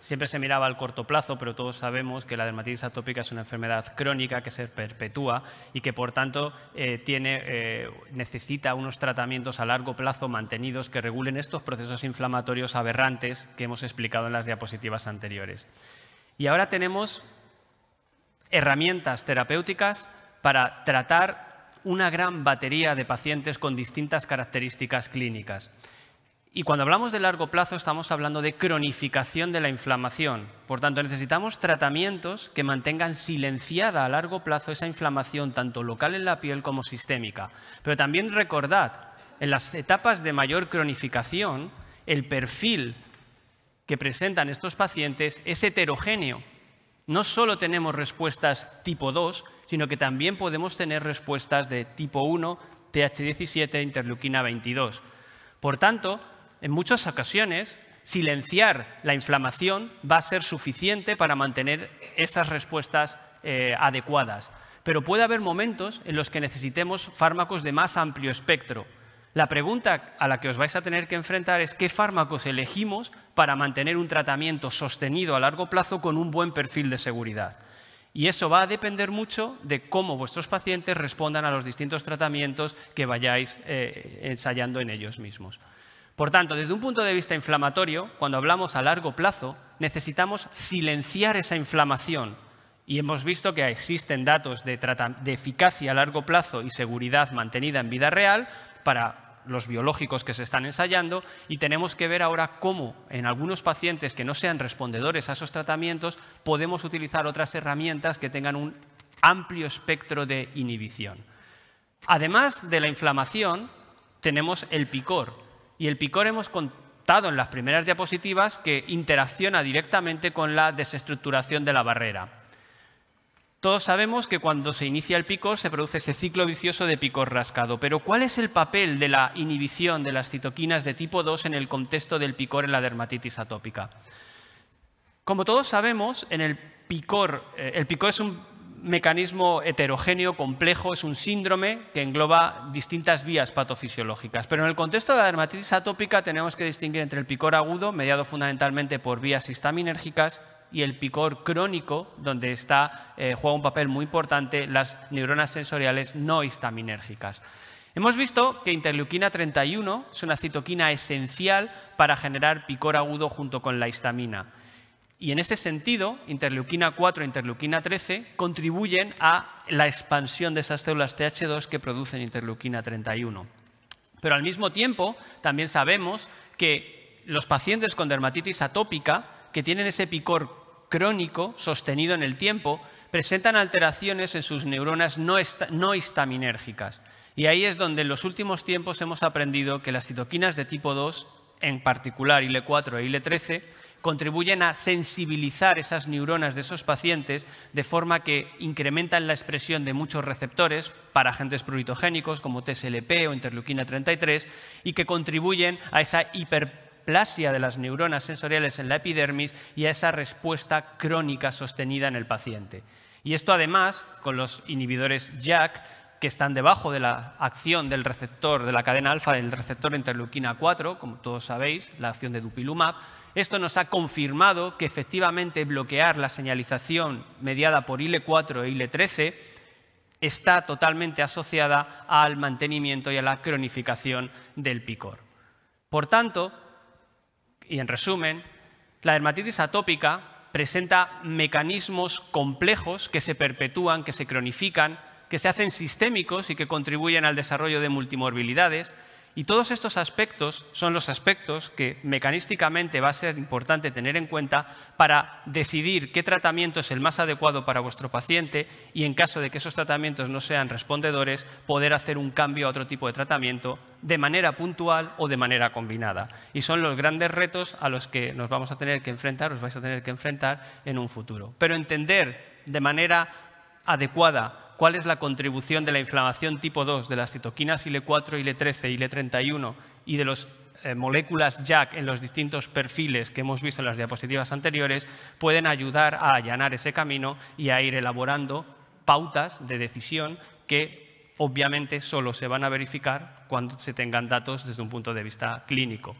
siempre se miraba al corto plazo, pero todos sabemos que la dermatitis atópica es una enfermedad crónica que se perpetúa y que, por tanto, eh, eh, necesita unos tratamientos a largo plazo mantenidos que regulen estos procesos inflamatorios aberrantes que hemos explicado en las diapositivas anteriores. Y ahora tenemos herramientas terapéuticas para tratar una gran batería de pacientes con distintas características clínicas. Y cuando hablamos de largo plazo estamos hablando de cronificación de la inflamación. Por tanto, necesitamos tratamientos que mantengan silenciada a largo plazo esa inflamación, tanto local en la piel como sistémica. Pero también recordad, en las etapas de mayor cronificación, el perfil que presentan estos pacientes es heterogéneo. No solo tenemos respuestas tipo 2, sino que también podemos tener respuestas de tipo 1, TH17, interleuquina 22. Por tanto, en muchas ocasiones, silenciar la inflamación va a ser suficiente para mantener esas respuestas eh, adecuadas. Pero puede haber momentos en los que necesitemos fármacos de más amplio espectro. La pregunta a la que os vais a tener que enfrentar es qué fármacos elegimos para mantener un tratamiento sostenido a largo plazo con un buen perfil de seguridad. Y eso va a depender mucho de cómo vuestros pacientes respondan a los distintos tratamientos que vayáis eh, ensayando en ellos mismos. Por tanto, desde un punto de vista inflamatorio, cuando hablamos a largo plazo, necesitamos silenciar esa inflamación. Y hemos visto que existen datos de, eficacia a largo plazo y seguridad mantenida en vida real para los biológicos que se están ensayando y tenemos que ver ahora cómo en algunos pacientes que no sean respondedores a esos tratamientos podemos utilizar otras herramientas que tengan un amplio espectro de inhibición. Además de la inflamación, tenemos el picor, y el picor hemos contado en las primeras diapositivas que interacciona directamente con la desestructuración de la barrera. Todos sabemos que cuando se inicia el picor se produce ese ciclo vicioso de picor rascado, pero ¿cuál es el papel de la inhibición de las citoquinas de tipo 2 en el contexto del picor en la dermatitis atópica? Como todos sabemos, en el picor, eh, el picor es un mecanismo heterogéneo, complejo, es un síndrome que engloba distintas vías patofisiológicas. Pero en el contexto de la dermatitis atópica tenemos que distinguir entre el picor agudo, mediado fundamentalmente por vías histaminérgicas, y el picor crónico, donde está, eh, juega un papel muy importante las neuronas sensoriales no histaminérgicas. Hemos visto que interleuquina 31 es una citoquina esencial para generar picor agudo junto con la histamina. Y en ese sentido, interleuquina 4 e interleuquina 13 contribuyen a la expansión de esas células TH2 que producen interleuquina 31. Pero al mismo tiempo, también sabemos que los pacientes con dermatitis atópica, que tienen ese picor crónico sostenido en el tiempo, presentan alteraciones en sus neuronas no, histaminérgicas. Y ahí es donde en los últimos tiempos hemos aprendido que las citoquinas de tipo 2, en particular IL4 e IL13, contribuyen a sensibilizar esas neuronas de esos pacientes de forma que incrementan la expresión de muchos receptores para agentes pruritogénicos como TSLP o interleuquina 33 y que contribuyen a esa hiperplasia de las neuronas sensoriales en la epidermis y a esa respuesta crónica sostenida en el paciente. Y esto además, con los inhibidores JAK, que están debajo de la acción del receptor de la cadena alfa del receptor interleuquina 4, como todos sabéis, la acción de dupilumab, esto nos ha confirmado que efectivamente bloquear la señalización mediada por IL4 e IL13 está totalmente asociada al mantenimiento y a la cronificación del picor. Por tanto, y en resumen, la dermatitis atópica presenta mecanismos complejos que se perpetúan, que se cronifican, que se hacen sistémicos y que contribuyen al desarrollo de multimorbilidades, y todos estos aspectos son los aspectos que mecanísticamente va a ser importante tener en cuenta para decidir qué tratamiento es el más adecuado para vuestro paciente y en caso de que esos tratamientos no sean respondedores, poder hacer un cambio a otro tipo de tratamiento de manera puntual o de manera combinada. Y son los grandes retos a los que nos vamos a tener que enfrentar, os vais a tener que enfrentar en un futuro. Pero entender de manera adecuada cuál es la contribución de la inflamación tipo 2 de las citoquinas IL4, IL13, IL31 y de las eh, moléculas JAK en los distintos perfiles que hemos visto en las diapositivas anteriores, pueden ayudar a allanar ese camino y a ir elaborando pautas de decisión que obviamente solo se van a verificar cuando se tengan datos desde un punto de vista clínico.